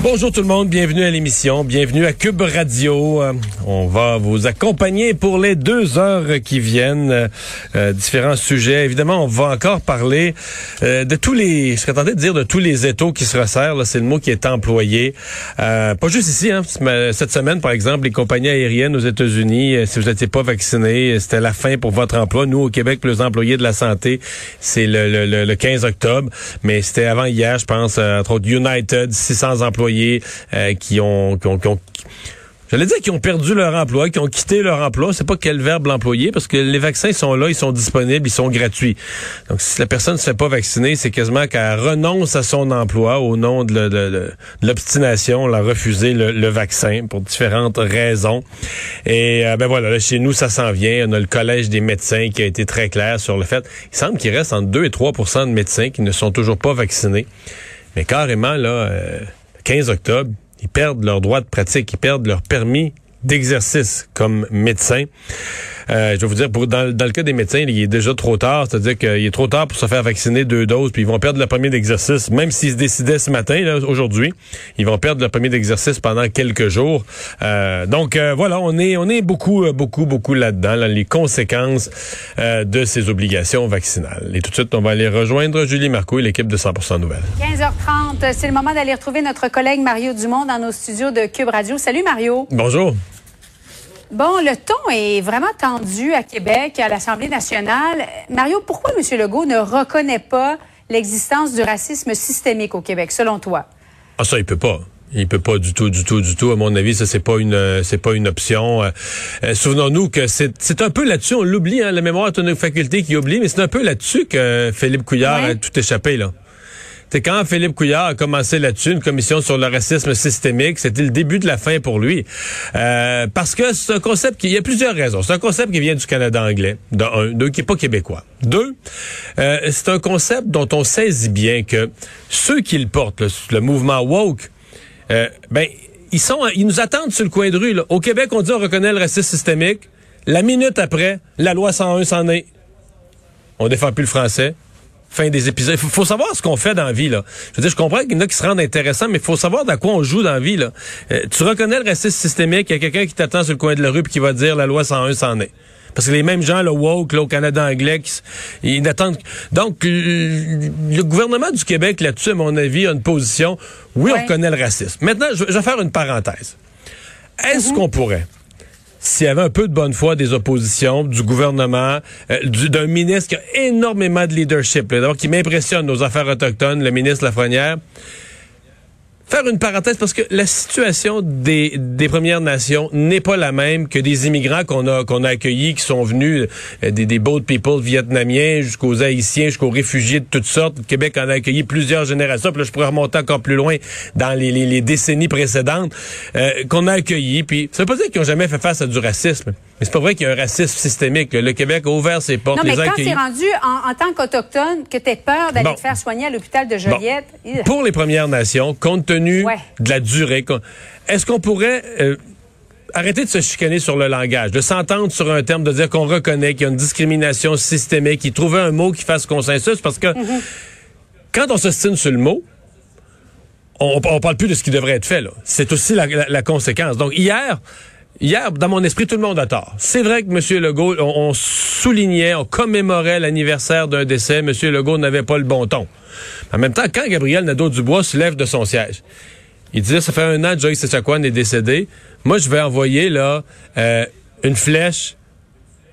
Bonjour tout le monde, bienvenue à l'émission, bienvenue à Cube Radio. Euh, on va vous accompagner pour les deux heures qui viennent. Euh, différents sujets. Évidemment, on va encore parler euh, de tous les, je serais tenté de dire de tous les étaux qui se resserrent. C'est le mot qui est employé. pas juste ici. Hein, cette semaine, par exemple, les compagnies aériennes aux États-Unis, si vous n'étiez pas vacciné, c'était la fin pour votre emploi. Nous, au Québec, les employés de la santé, c'est le, le, le, 15 octobre. Mais c'était avant hier, je pense, entre autres United, 600 employés euh, qui ont, J'allais dire qu'ils ont perdu leur emploi, qui ont quitté leur emploi. C'est pas quel verbe l'employer parce que les vaccins sont là, ils sont disponibles, ils sont gratuits. Donc, si la personne ne se fait pas vacciner, c'est quasiment qu'elle renonce à son emploi au nom de, l'obstination, la refuser le, vaccin pour différentes raisons. Et euh, ben voilà, chez nous, ça s'en vient. On a le Collège des médecins qui a été très clair sur le fait. Il semble qu'il reste entre 2 et 3% de médecins qui ne sont toujours pas vaccinés. Mais carrément, là... Euh, 15 octobre, ils perdent leur droit de pratique, ils perdent leur permis d'exercice comme médecin. Euh, je vais vous dire, pour, dans, le cas des médecins, il est déjà trop tard. C'est-à-dire qu'il est trop tard pour se faire vacciner deux doses, puis ils vont perdre le premier d'exercice. Même s'ils se décidaient ce matin, aujourd'hui, ils vont perdre le premier d'exercice pendant quelques jours. Euh, donc euh, voilà, on est on est beaucoup beaucoup beaucoup là-dedans, les conséquences de ces obligations vaccinales. Et tout de suite, on va aller rejoindre Julie Marco et l'équipe de 100% Nouvelles. 15h30, c'est le moment d'aller retrouver notre collègue Mario Dumont dans nos studios de Cube Radio. Salut Mario. Bonjour. Bon, le ton est vraiment tendu à Québec, à l'Assemblée nationale. Mario, pourquoi M. Legault ne reconnaît pas l'existence du racisme systémique au Québec, selon toi? Ah, ça, il peut pas. Il peut pas du tout, du tout, du tout. À mon avis, ça c'est pas une, c'est pas une option. Euh, euh, souvenons-nous que c'est, un peu là-dessus, on l'oublie, hein, la mémoire est une faculté qui oublie, mais c'est un peu là-dessus que Philippe Couillard a tout échappé là. C'est quand Philippe Couillard a commencé là-dessus, une commission sur le racisme systémique, c'était le début de la fin pour lui. Euh, parce que c'est un concept qui, il y a plusieurs raisons. C'est un concept qui vient du Canada anglais, d'un, deux, qui est pas québécois. Deux, euh, c'est un concept dont on saisit bien que ceux qui le portent, le, mouvement woke, euh, ben, ils sont, ils nous attendent sur le coin de rue. Au Québec, on dit on reconnaît le racisme systémique. La minute après, la loi 101 s'en est. On défend plus le français fin des épisodes. Il faut, savoir ce qu'on fait dans la vie, là. Je veux dire, je comprends qu'il y en a qui se rendent intéressants, mais il faut savoir dans quoi on joue dans la vie, là. Euh, tu reconnais le racisme systémique, il y a quelqu'un qui t'attend sur le coin de la rue et qui va dire la loi 101 s'en est. Parce que les mêmes gens, le woke, là, au Canada anglais, ils attendent. Donc, le gouvernement du Québec, là-dessus, à mon avis, a une position. Oui, on reconnaît le racisme. Maintenant, je, vais faire une parenthèse. Est-ce mm-hmm. qu'on pourrait s'il y avait un peu de bonne foi des oppositions, du gouvernement, euh, d'un ministre qui a énormément de leadership, d'abord qui m'impressionne nos affaires autochtones, le ministre Lafrenière, faire une parenthèse parce que la situation des, des Premières Nations n'est pas la même que des immigrants qu'on a qu'on a accueillis qui sont venus euh, des, des boat people vietnamiens jusqu'aux haïtiens jusqu'aux réfugiés de toutes sortes. Le Québec en a accueilli plusieurs générations. Puis là, je pourrais remonter encore plus loin dans les, les, décennies précédentes euh, qu'on a accueillis. Puis ça veut pas dire qu'ils ont jamais fait face à du racisme. Mais c'est pas vrai qu'il y a un racisme systémique. Le Québec a ouvert ses portes. Non, mais quand t'es rendu en, en, tant qu'autochtone, que t'aies peur d'aller te faire soigner à l'hôpital de Joliette. Pour les Premières Nations, compte tenu de la durée, est-ce qu'on pourrait euh, arrêter de se chicaner sur le langage, de s'entendre sur un terme, de dire qu'on reconnaît qu'il y a une discrimination systémique, qu'il trouver un mot qui fasse consensus, parce que mm-hmm. quand on se stine sur le mot, on, on parle plus de ce qui devrait être fait. C'est aussi la, la conséquence. Donc hier, Hier, dans mon esprit, tout le monde a tort. C'est vrai que M. Legault, on, soulignait, on commémorait l'anniversaire d'un décès. M. Legault n'avait pas le bon ton. En même temps, quand Gabriel Nadeau-Dubois se lève de son siège, il disait, ça fait un an que Joyce Echaquan est décédé. Moi, je vais envoyer là euh, une flèche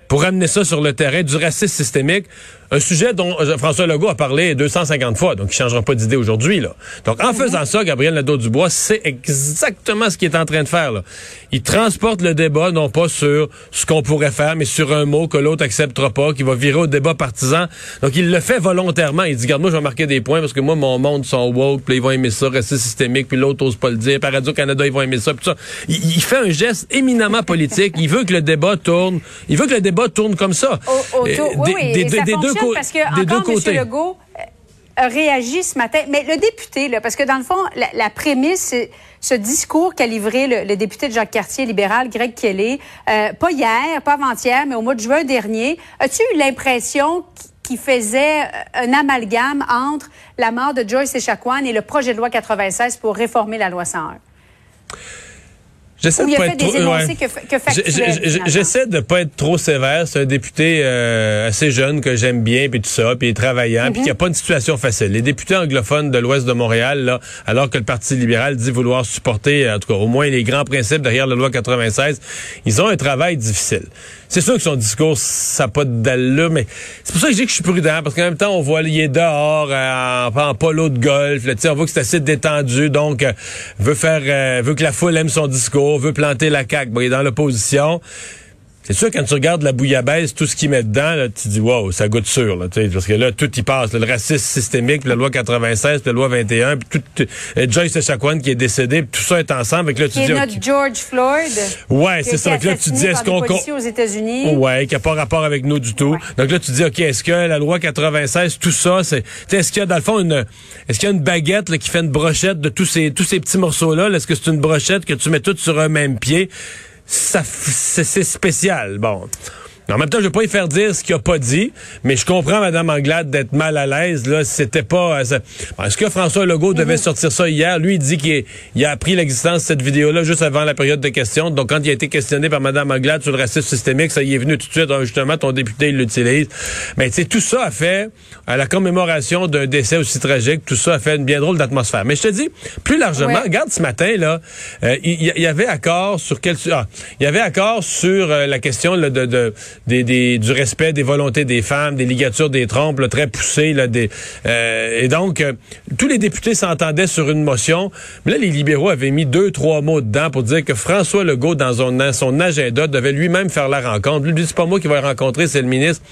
pour amener ça sur le terrain du racisme systémique. Un sujet dont euh, François Legault a parlé 250 fois, donc il ne changera pas d'idée aujourd'hui. Là. Donc, en faisant ça, Gabriel Nadeau-Dubois, c'est exactement ce qu'il est en train de faire. Là. Il transporte le débat, non pas sur ce qu'on pourrait faire, mais sur un mot que l'autre acceptera pas, qui va virer au débat partisan. Donc, il le fait volontairement. Il dit, regarde, moi, je vais marquer des points parce que moi, mon monde sont woke, puis ils vont aimer ça, racisme systémique, puis l'autre ose pas le dire. Par Radio-Canada, ils vont aimer ça, puis ça. Il, il, fait un geste éminemment politique. il veut que le débat tourne. Il veut que le débat tourne comme ça. Au, des, oui, des, des, deux parce que, deux côtés. Legault, a réagi ce matin. Mais le député, là, parce que dans le fond, la, la prémisse, c'est ce discours qu'a livré le, le, député de Jacques Cartier libéral, Greg Kelly, euh, pas hier, pas avant-hier, mais au mois de juin dernier. As-tu eu l'impression qu'il faisait un amalgame entre la mort de Joyce Echaquan et le projet de loi 96 pour réformer la loi 101? J'essaie de pas être trop, ouais. que, J'essaie de pas être trop sévère. C'est un député euh, assez jeune que j'aime bien, puis tout ça, puis travaillant, mm -hmm. puis qui a pas une situation facile. Les députés anglophones de l'Ouest de Montréal, là, alors que le Parti libéral dit vouloir supporter, en tout cas, au moins les grands principes derrière la loi 96, ils ont un travail difficile. C'est sûr que son discours, ça n'a pas d'allure, mais c'est pour ça que je dis que je suis prudent, parce qu'en même temps, on voit, il est dehors, euh, en, en, polo de golf, là, on voit que c'est assez détendu, donc euh, veut faire, euh, veut que la foule aime son discours, veut planter la caque. Bon, il est dans l'opposition. C'est sûr, quand tu regardes la bouillabaisse, tout ce qu'il met dedans, là, tu dis, wow, ça goûte sûr, là, parce que là, tout y passe. le racisme systémique, puis la loi 96, puis la loi 21, puis tout, euh, Joyce Echaquan qui est décédé, puis tout ça est ensemble. Avec là, tu qui dis, est notre George Floyd. Ouais, c'est ça. Donc là, tu dis, est-ce qu'on. aux États-Unis? Ouais, qui n'a pas rapport avec nous du tout. Ouais. Donc là, tu dis, OK, est-ce que la loi 96, tout ça, c'est. Est-ce qu'il y a, dans le fond, une. Est-ce qu'il y a une baguette là, qui fait une brochette de tous ces, tous ces petits morceaux-là? -là, est ce que c'est une brochette que tu mets toutes sur un même pied? Ça c'est spécial. Bon. En même temps, je vais pas y faire dire ce qu'il a pas dit, mais je comprends Mme Anglade d'être mal à l'aise. Là, c'était pas. Euh, Est-ce que François Legault devait sortir ça hier Lui, il dit qu'il a appris l'existence de cette vidéo-là juste avant la période de questions. Donc, quand il a été questionné par Mme Anglade sur le racisme systémique, ça y est venu tout de suite. Ah, justement, ton député il l'utilise. Mais tu sais, tout ça a fait à la commémoration d'un décès aussi tragique. Tout ça a fait une bien drôle d'atmosphère. Mais je te dis, plus largement, regarde ce matin là, euh, il y, avait accord sur quel. Ah, il y avait accord sur euh, la question là, de, de des, des, du respect des volontés des femmes, des ligatures des trompes là, très poussées. Là, des, euh, et donc, euh, tous les députés s'entendaient sur une motion. Mais là, les libéraux avaient mis deux, trois mots dedans pour dire que François Legault, dans son, son agenda, devait lui-même faire la rencontre. Lui, c'est pas moi qui vais rencontrer, c'est le ministre.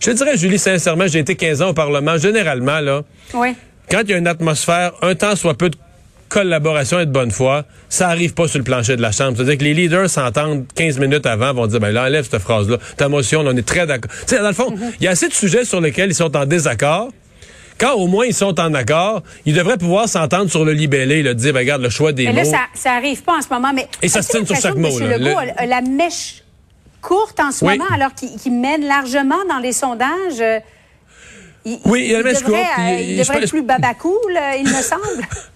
Je te dirais, Julie, sincèrement, j'ai été 15 ans au Parlement. Généralement, là, oui. quand il y a une atmosphère, un temps soit peu de collaboration et de bonne foi, ça arrive pas sur le plancher de la Chambre. C'est-à-dire que les leaders s'entendent 15 minutes avant, vont dire, ben là, enlève cette phrase-là. Ta motion, on est très d'accord. Tu sais, dans le fond, il y a assez de sujets sur lesquels ils sont en désaccord. Quand au moins ils sont en accord, ils devraient pouvoir s'entendre sur le libellé, le dire, ben, regarde, le choix des mais mots. Là, ça, ça arrive pas en ce moment, mais. Et ça se tient sur chaque mot, là. Legault le... la mèche courte en ce Oui. moment, alors qu'il mène largement dans les sondages. Euh, Il, Oui, il y a la mèche devrait, courte, euh, il- il devrait être plus babacool, euh, il me semble?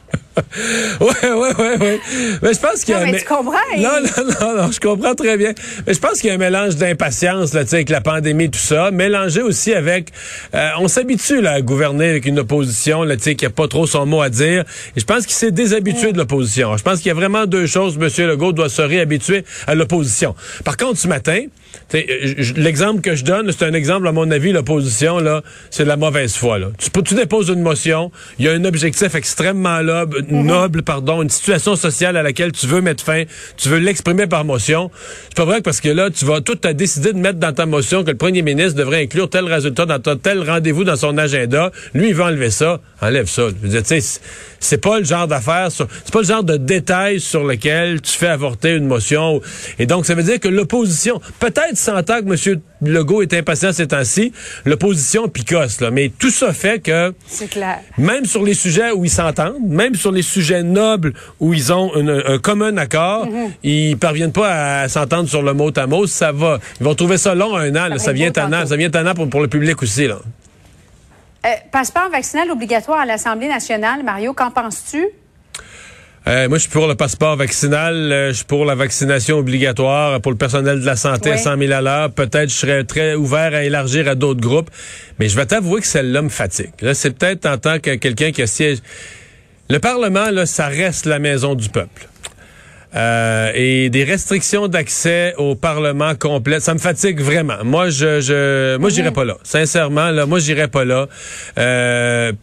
Ouais, ouais, ouais, ouais. Mais je pense qu'il y a Non, mais tu comprends, il- Non, non, non, non, je comprends très bien. Mais je pense qu'il y a un mélange d'impatience, là, tu sais, avec la pandémie, tout ça, mélangé aussi avec, euh, on s'habitue, là, à gouverner avec une opposition, là, tu sais, qui a pas trop son mot à dire. Et je pense qu'il s'est déshabitué de l'opposition. Je pense qu'il y a vraiment deux choses. Monsieur Legault doit se réhabituer à l'opposition. Par contre, ce matin, euh, l'exemple que je donne, c'est un exemple, à mon avis, l'opposition, là, c'est de la mauvaise foi, là. Tu, tu déposes une motion, il y a un objectif extrêmement noble, noble, pardon, une situation sociale à laquelle tu veux mettre fin, tu veux l'exprimer par motion. C'est pas vrai que parce que là, tu vas tout as décidé de mettre dans ta motion que le premier ministre devrait inclure tel résultat dans ton- tel rendez-vous dans son agenda. Lui, il veut enlever ça. Enlève ça. Je veux dire, c'est- pas le genre d'affaire, c'est pas le genre de détail sur lequel tu fais avorter une motion. Et donc, ça veut dire que l'opposition, peut-être s'entend que M. Legault est impatient ces temps-ci, l'opposition picosse, là. Mais tout ça fait que C'est clair. même sur les sujets où ils s'entendent, même sur les sujets nobles où ils ont une- un commun accord, ils parviennent pas à s'entendre sur le mot à mot. Ça va. Ils vont trouver ça long un an. là. Ça vient tannant. Ça vient tannant pour, pour le public aussi. Là. Euh, passeport vaccinal obligatoire à l'Assemblée nationale. Mario, qu'en penses-tu? Euh, moi, je suis pour le passeport vaccinal. euh, je suis pour la vaccination obligatoire pour le personnel de la santé à Oui. 100 000 à l'heure. Peut-être je serais très ouvert à élargir à d'autres groupes. Mais je vais t'avouer que celle-là me fatigue. Là, c'est peut-être en tant que quelqu'un qui a siège. Le Parlement, là, ça reste la maison du peuple. Euh, et des restrictions d'accès au Parlement complet, ça me fatigue vraiment. Moi, je, je moi, j'irai pas là. Sincèrement, là, moi, j'irai pas là. Euh,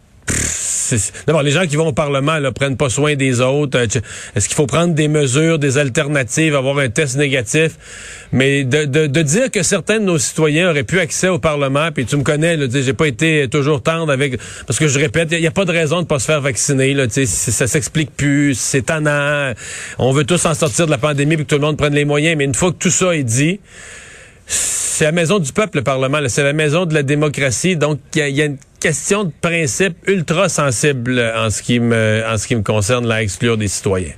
D'abord, les gens qui vont au Parlement là, prennent pas soin des autres. Euh, Est-ce qu'il faut prendre des mesures, des alternatives, avoir un test négatif? Mais de, de, de dire que certains de nos citoyens auraient pu accès au Parlement, puis tu me connais, j'ai pas été toujours tendre avec... Parce que je répète, il n'y a, pas de raison de pas se faire vacciner. Là, ça s'explique plus, c'est tannant. On veut tous en sortir de la pandémie puis que tout le monde prenne les moyens. Mais une fois que tout ça est dit, c'est la maison du peuple, le Parlement. C'est la maison de la démocratie. Donc, il y a, une question de principe ultra sensible en ce qui me, en ce qui me concerne, la exclure des citoyens.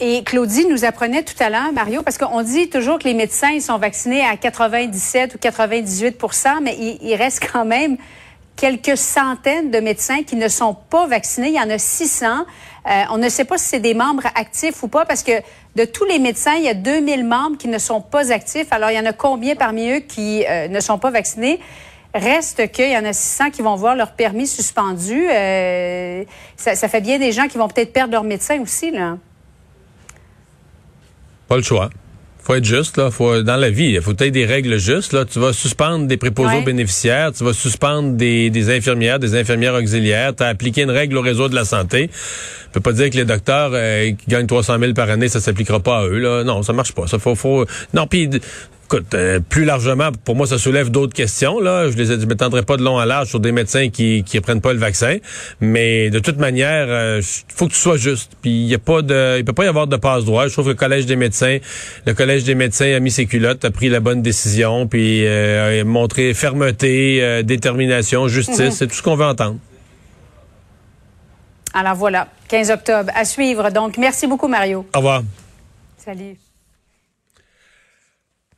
Et Claudie nous apprenait tout à l'heure, Mario, parce qu'on dit toujours que les médecins sont vaccinés à 97 ou 98% mais il, il, reste quand même quelques centaines de médecins qui ne sont pas vaccinés. Il y en a 600. Euh, on ne sait pas si c'est des membres actifs ou pas, parce que de tous les médecins, il y a 2000 membres qui ne sont pas actifs. Alors, il y en a combien parmi eux qui euh, ne sont pas vaccinés? Reste qu'il y en a 600 qui vont voir leur permis suspendu. Euh, ça, ça fait bien des gens qui vont peut-être perdre leur médecin aussi, là. Pas le choix. Faut être juste là, faut dans la vie, il faut être des règles justes là, tu vas suspendre des préposés Ouais. bénéficiaires, tu vas suspendre des, des infirmières, des infirmières auxiliaires, tu as appliqué une règle au réseau de la santé. Tu peux pas dire que les docteurs euh, qui gagnent 300 000 par année, ça s'appliquera pas à eux là. Non, ça marche pas. Ça faut faut Non, puis écoute, euh, plus largement pour moi ça soulève d'autres questions là, je les ai- je m'étendrai pas de long à large sur des médecins qui qui prennent pas le vaccin, mais de toute manière, euh, faut que tu sois juste. Puis il y a pas de il peut pas y avoir de passe droit. Je trouve que le collège des médecins, le collège des médecins a mis ses culottes, a pris la bonne décision puis euh, a montré fermeté, détermination, justice, Mhm. c'est tout ce qu'on veut entendre. Alors voilà, 15 octobre, à suivre. Donc, merci beaucoup, Mario. Au revoir. Salut.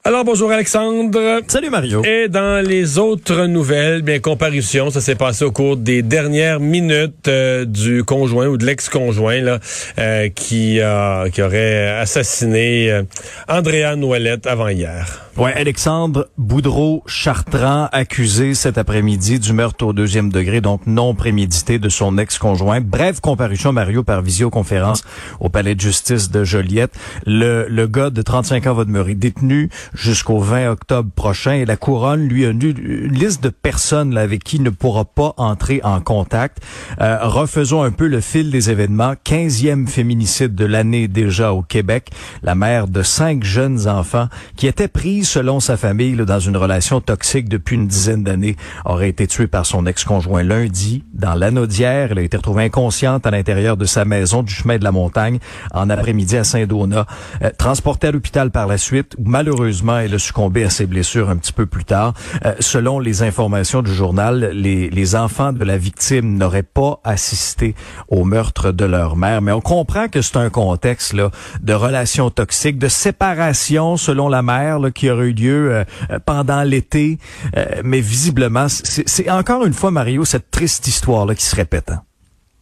Alors bonjour Alexandre. Salut Mario. Et dans les autres nouvelles, bien comparution, ça s'est passé au cours des dernières minutes euh, du conjoint ou de l'ex-conjoint là, euh, qui a qui aurait assassiné euh, Andrea Noëllette avant hier. Ouais, Alexandre Boudreau Chartrand, accusé cet après-midi du meurtre au deuxième degré, donc non prémédité de son ex-conjoint. Brève comparution, Mario, par visioconférence au palais de justice de Joliette. Le, le gars de 35 ans va demeurer détenu jusqu'au 20 octobre prochain la couronne lui a une, une liste de personnes là, avec qui il ne pourra pas entrer en contact. Euh, refaisons un peu le fil des événements. 15e féminicide de l'année déjà au Québec. La mère de cinq jeunes enfants qui étaient prise selon sa famille là, dans une relation toxique depuis une dizaine d'années aurait été tuée par son ex-conjoint lundi dans l'Anaudière. Elle a été retrouvée inconsciente à l'intérieur de sa maison du chemin de la montagne en après-midi à Saint-Donat. Euh, transportée à l'hôpital par la suite, où malheureusement elle a succombé à ses blessures un petit peu plus tard. Euh, selon les informations du journal, les, enfants de la victime n'auraient pas assisté au meurtre de leur mère. Mais on comprend que c'est un contexte là, de relations toxiques, de séparation selon la mère qui aurait eu lieu euh, euh, pendant l'été. Mais visiblement, c'est encore une fois, Mario, cette triste histoire là qui se répète. hein.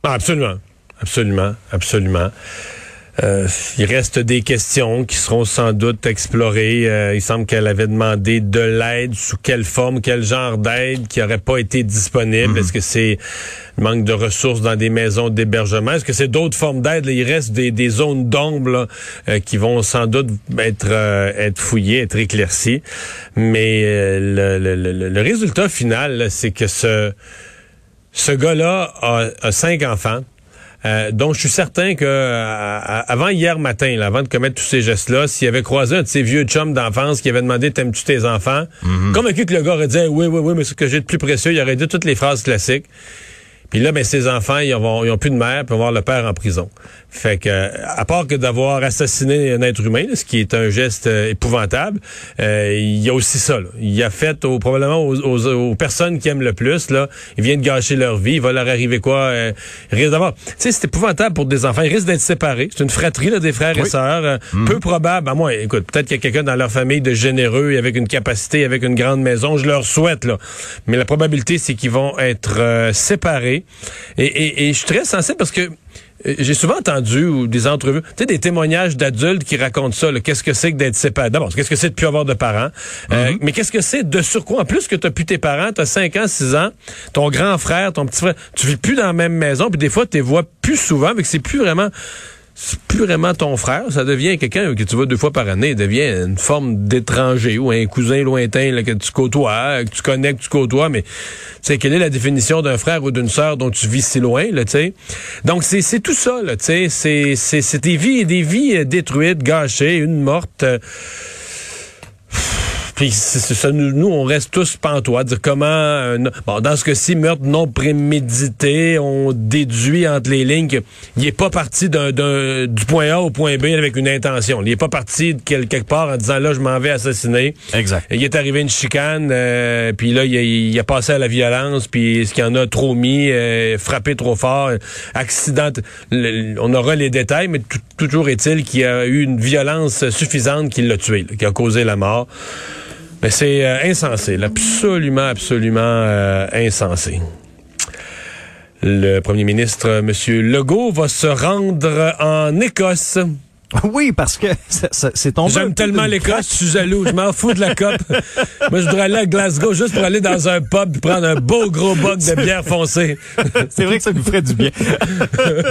Ah, absolument, absolument, absolument. Euh, il reste des questions qui seront sans doute explorées. Euh, il semble qu'elle avait demandé de l'aide, sous quelle forme, quel genre d'aide qui n'aurait pas été disponible. Est-ce que c'est manque de ressources dans des maisons d'hébergement? Est-ce que c'est d'autres formes d'aide? Il reste des, des zones d'ombre euh, qui vont sans doute être, euh, être fouillées, être éclaircies. Mais euh, le, le- le- le résultat final, c'est que ce, ce gars-là a, a cinq enfants. Euh, donc, je suis certain que euh, avant hier matin, là, avant de commettre tous ces gestes-là, s'il avait croisé un de ses vieux chums d'enfance qui avait demandé T'aimes-tu tes enfants? Convaincu que le gars aurait dit Oui, oui, oui, mais ce que j'ai de plus précieux, il aurait dit toutes les phrases classiques. Puis là, ben, ses enfants, ils ont, ils ont plus de mère, puis vont voir le père en prison. Fait que, à part que d'avoir assassiné un être humain, là, ce qui est un geste euh, épouvantable, euh, il y a aussi ça. Là. Il a fait au, probablement aux, aux- aux personnes qui aiment le plus. Là, il vient de gâcher leur vie. Il va leur arriver quoi euh, risque d'avoir. Tu sais, c'est épouvantable pour des enfants. Ils risquent d'être séparés. C'est une fratrie là, des frères et sœurs. euh, Peu probable. À moi, écoute, peut-être qu'il y a quelqu'un dans leur famille de généreux et avec une capacité, avec une grande maison. Je leur souhaite là. Mais la probabilité, c'est qu'ils vont être euh, séparés. Et, et, et je suis très sensible parce que j'ai souvent entendu ou des entrevues, tu sais, des témoignages d'adultes qui racontent ça. Qu'est-ce que c'est que d'être séparé? D'abord, qu'est-ce que c'est de plus avoir de parents? Euh, mais qu'est-ce que c'est de surcroît? En plus que tu plus tes parents, tu as 5 ans, 6 ans, ton grand frère, ton petit frère, tu vis plus dans la même maison, puis des fois, tu les vois plus souvent, mais que c'est plus vraiment c'est plus vraiment ton frère, ça devient quelqu'un que tu vois deux fois par année, devient une forme d'étranger ou un cousin lointain là, que tu côtoies, que tu connais, que tu côtoies, mais tu sais, quelle est la définition d'un frère ou d'une sœur dont tu vis si loin, là, tu sais? Donc, c'est, tout ça, là, tu sais, c'est, c'est, c'est des vies, des vies euh, détruites, gâchées, une morte. euh, puis ça, nous, nous, on reste tous pantois, dire comment, euh, bon, dans ce cas-ci, meurtre non prémédité, on déduit entre les lignes qu'il n'est pas parti d'un, d'un, du point A au point B avec une intention. Il n'est pas parti de quelque part en disant là, je m'en vais assassiner. Exact. Il est arrivé une chicane, euh, puis là, il a, il a, passé à la violence, puis est-ce qu'il en a trop mis, euh, frappé trop fort, accident. on aura les détails, mais toujours est-il qu'il y a eu une violence suffisante qui l'a tué, qui a causé la mort. Mais c'est euh, insensé, absolument, absolument euh, insensé. Le premier ministre, M. Legault, va se rendre en Écosse. Oui, parce que c'est tombé. J'aime tellement l'Écosse, je suis jaloux, je m'en fous de la COP. Moi, je voudrais aller à Glasgow juste pour aller dans un pub et prendre un beau gros boc de bière foncée. c'est vrai que ça nous ferait du bien.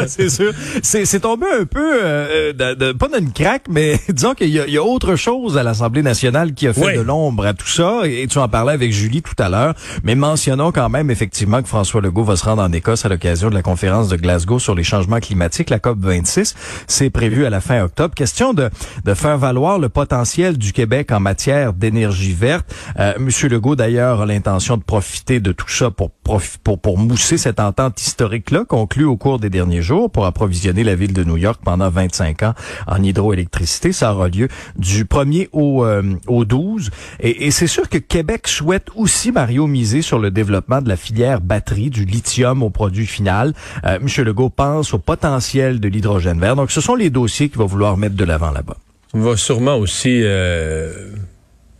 c'est sûr. C'est tombé un peu, euh, de, pas d'une craque, mais disons qu'il y, y, a autre chose à l'Assemblée nationale qui a fait de l'ombre à tout ça. Et tu en parlais avec Julie tout à l'heure. Mais mentionnons quand même effectivement que François Legault va se rendre en Écosse à l'occasion de la conférence de Glasgow sur les changements climatiques, la COP 26. C'est prévu à la fin octobre. Question de, de faire valoir le potentiel du Québec en matière d'énergie verte. Euh, Monsieur Legault, d'ailleurs, a l'intention de profiter de tout ça pour, pour, pour mousser cette entente historique-là conclue au cours des derniers jours pour approvisionner la ville de New York pendant 25 ans en hydroélectricité. Ça aura lieu du 1er au, euh, au 12. Et, et c'est sûr que Québec souhaite aussi, Mario, miser sur le développement de la filière batterie, du lithium au produit final. Euh, Monsieur Legault pense au potentiel de l'hydrogène vert. Donc, ce sont les dossiers qu'il va vouloir mettre de l'avant là-bas. On va sûrement aussi euh,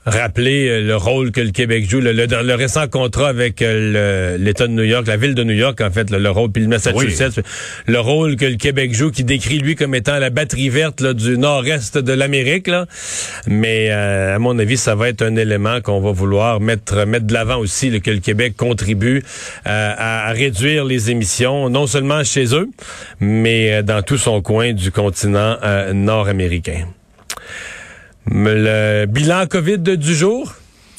rappeler euh, le rôle que le Québec joue, le, le, récent contrat avec euh, l'État de New York, la ville de New York, en fait, le, rôle, puis le Massachusetts, le rôle que le Québec joue, qui décrit lui comme étant la batterie verte là, du nord-est de l'Amérique. Mais à mon avis, ça va être un élément qu'on va vouloir mettre mettre de l'avant aussi, que le Québec contribue à, à, réduire les émissions, non seulement chez eux, mais dans tout son coin du continent nord-américain. Le bilan COVID du jour?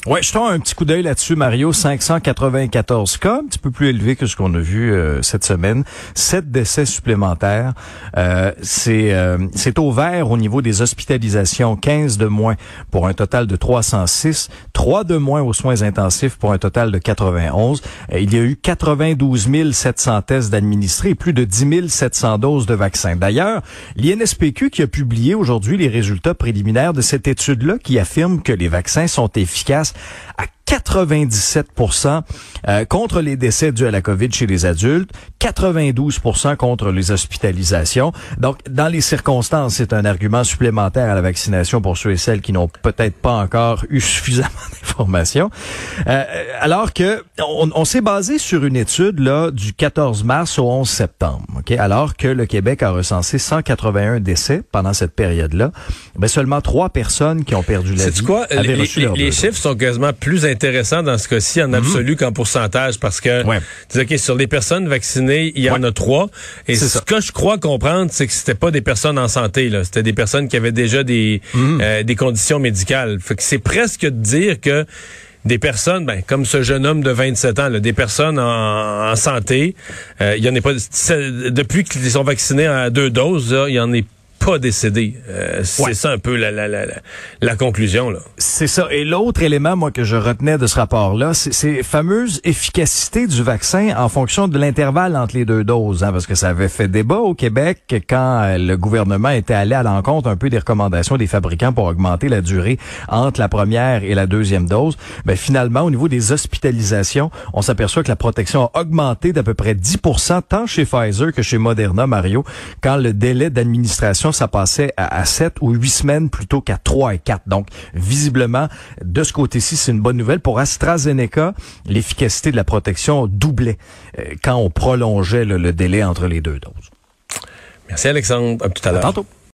Ouais, je un petit coup d'œil là-dessus, Mario. 594 cas, un petit peu plus élevé que ce qu'on a vu euh, cette semaine. Sept décès supplémentaires. Euh, c'est euh, c'est au vert au niveau des hospitalisations. 15 de moins pour un total de 306. 3 de moins aux soins intensifs pour un total de 91. il y a eu 92 700 tests d'administrés et plus de 10 700 doses de vaccins. D'ailleurs, l'INSPQ qui a publié aujourd'hui les résultats préliminaires de cette étude-là qui affirme que les vaccins sont efficaces à 97% euh, contre les décès dus à la COVID chez les adultes, 92 contre les hospitalisations. Donc, dans les circonstances, c'est un argument supplémentaire à la vaccination pour ceux et celles qui n'ont peut-être pas encore eu suffisamment d'informations. Euh, alors que on, s'est basé sur une étude là du 14 mars au 11 septembre, ok? Alors que le Québec a recensé 181 décès pendant cette période-là, mais seulement trois personnes qui ont perdu la vie quoi? les, les chiffres sont quasiment plus intéressant dans ce cas-ci en mhm. absolu qu'en pourcentage parce que OK, sur les personnes vaccinées, il y en a trois. Et ce que je crois comprendre, c'est que c'était pas des personnes en santé, là. C'était des personnes qui avaient déjà des, mhm. euh, des conditions médicales. Fait que c'est presque de dire que des personnes, ben, comme ce jeune homme de 27 ans, là, des personnes en, santé, euh, il y en a pas depuis qu'ils sont vaccinés à deux doses, il y en est pas décédé. Euh, c'est ça un peu la, la, la, la conclusion. là. C'est ça. Et l'autre élément, moi, que je retenais de ce rapport-là, c'est ces fameuses efficacité du vaccin en fonction de l'intervalle entre les deux doses. Hein, parce que ça avait fait débat au Québec quand euh, le gouvernement était allé à l'encontre un peu des recommandations des fabricants pour augmenter la durée entre la première et la deuxième dose. Ben, finalement, au niveau des hospitalisations, on s'aperçoit que la protection a augmenté d'à peu près 10% tant chez Pfizer que chez Moderna, Mario, quand le délai d'administration ça passait à, à 7 ou 8 semaines plutôt qu'à 3 et 4. Donc, visiblement, de ce côté-ci, c'est une bonne nouvelle. Pour AstraZeneca, l'efficacité de la protection doublait euh, quand on prolongeait le, délai entre les deux doses. Merci Alexandre. À tout à l'heure. Tantôt.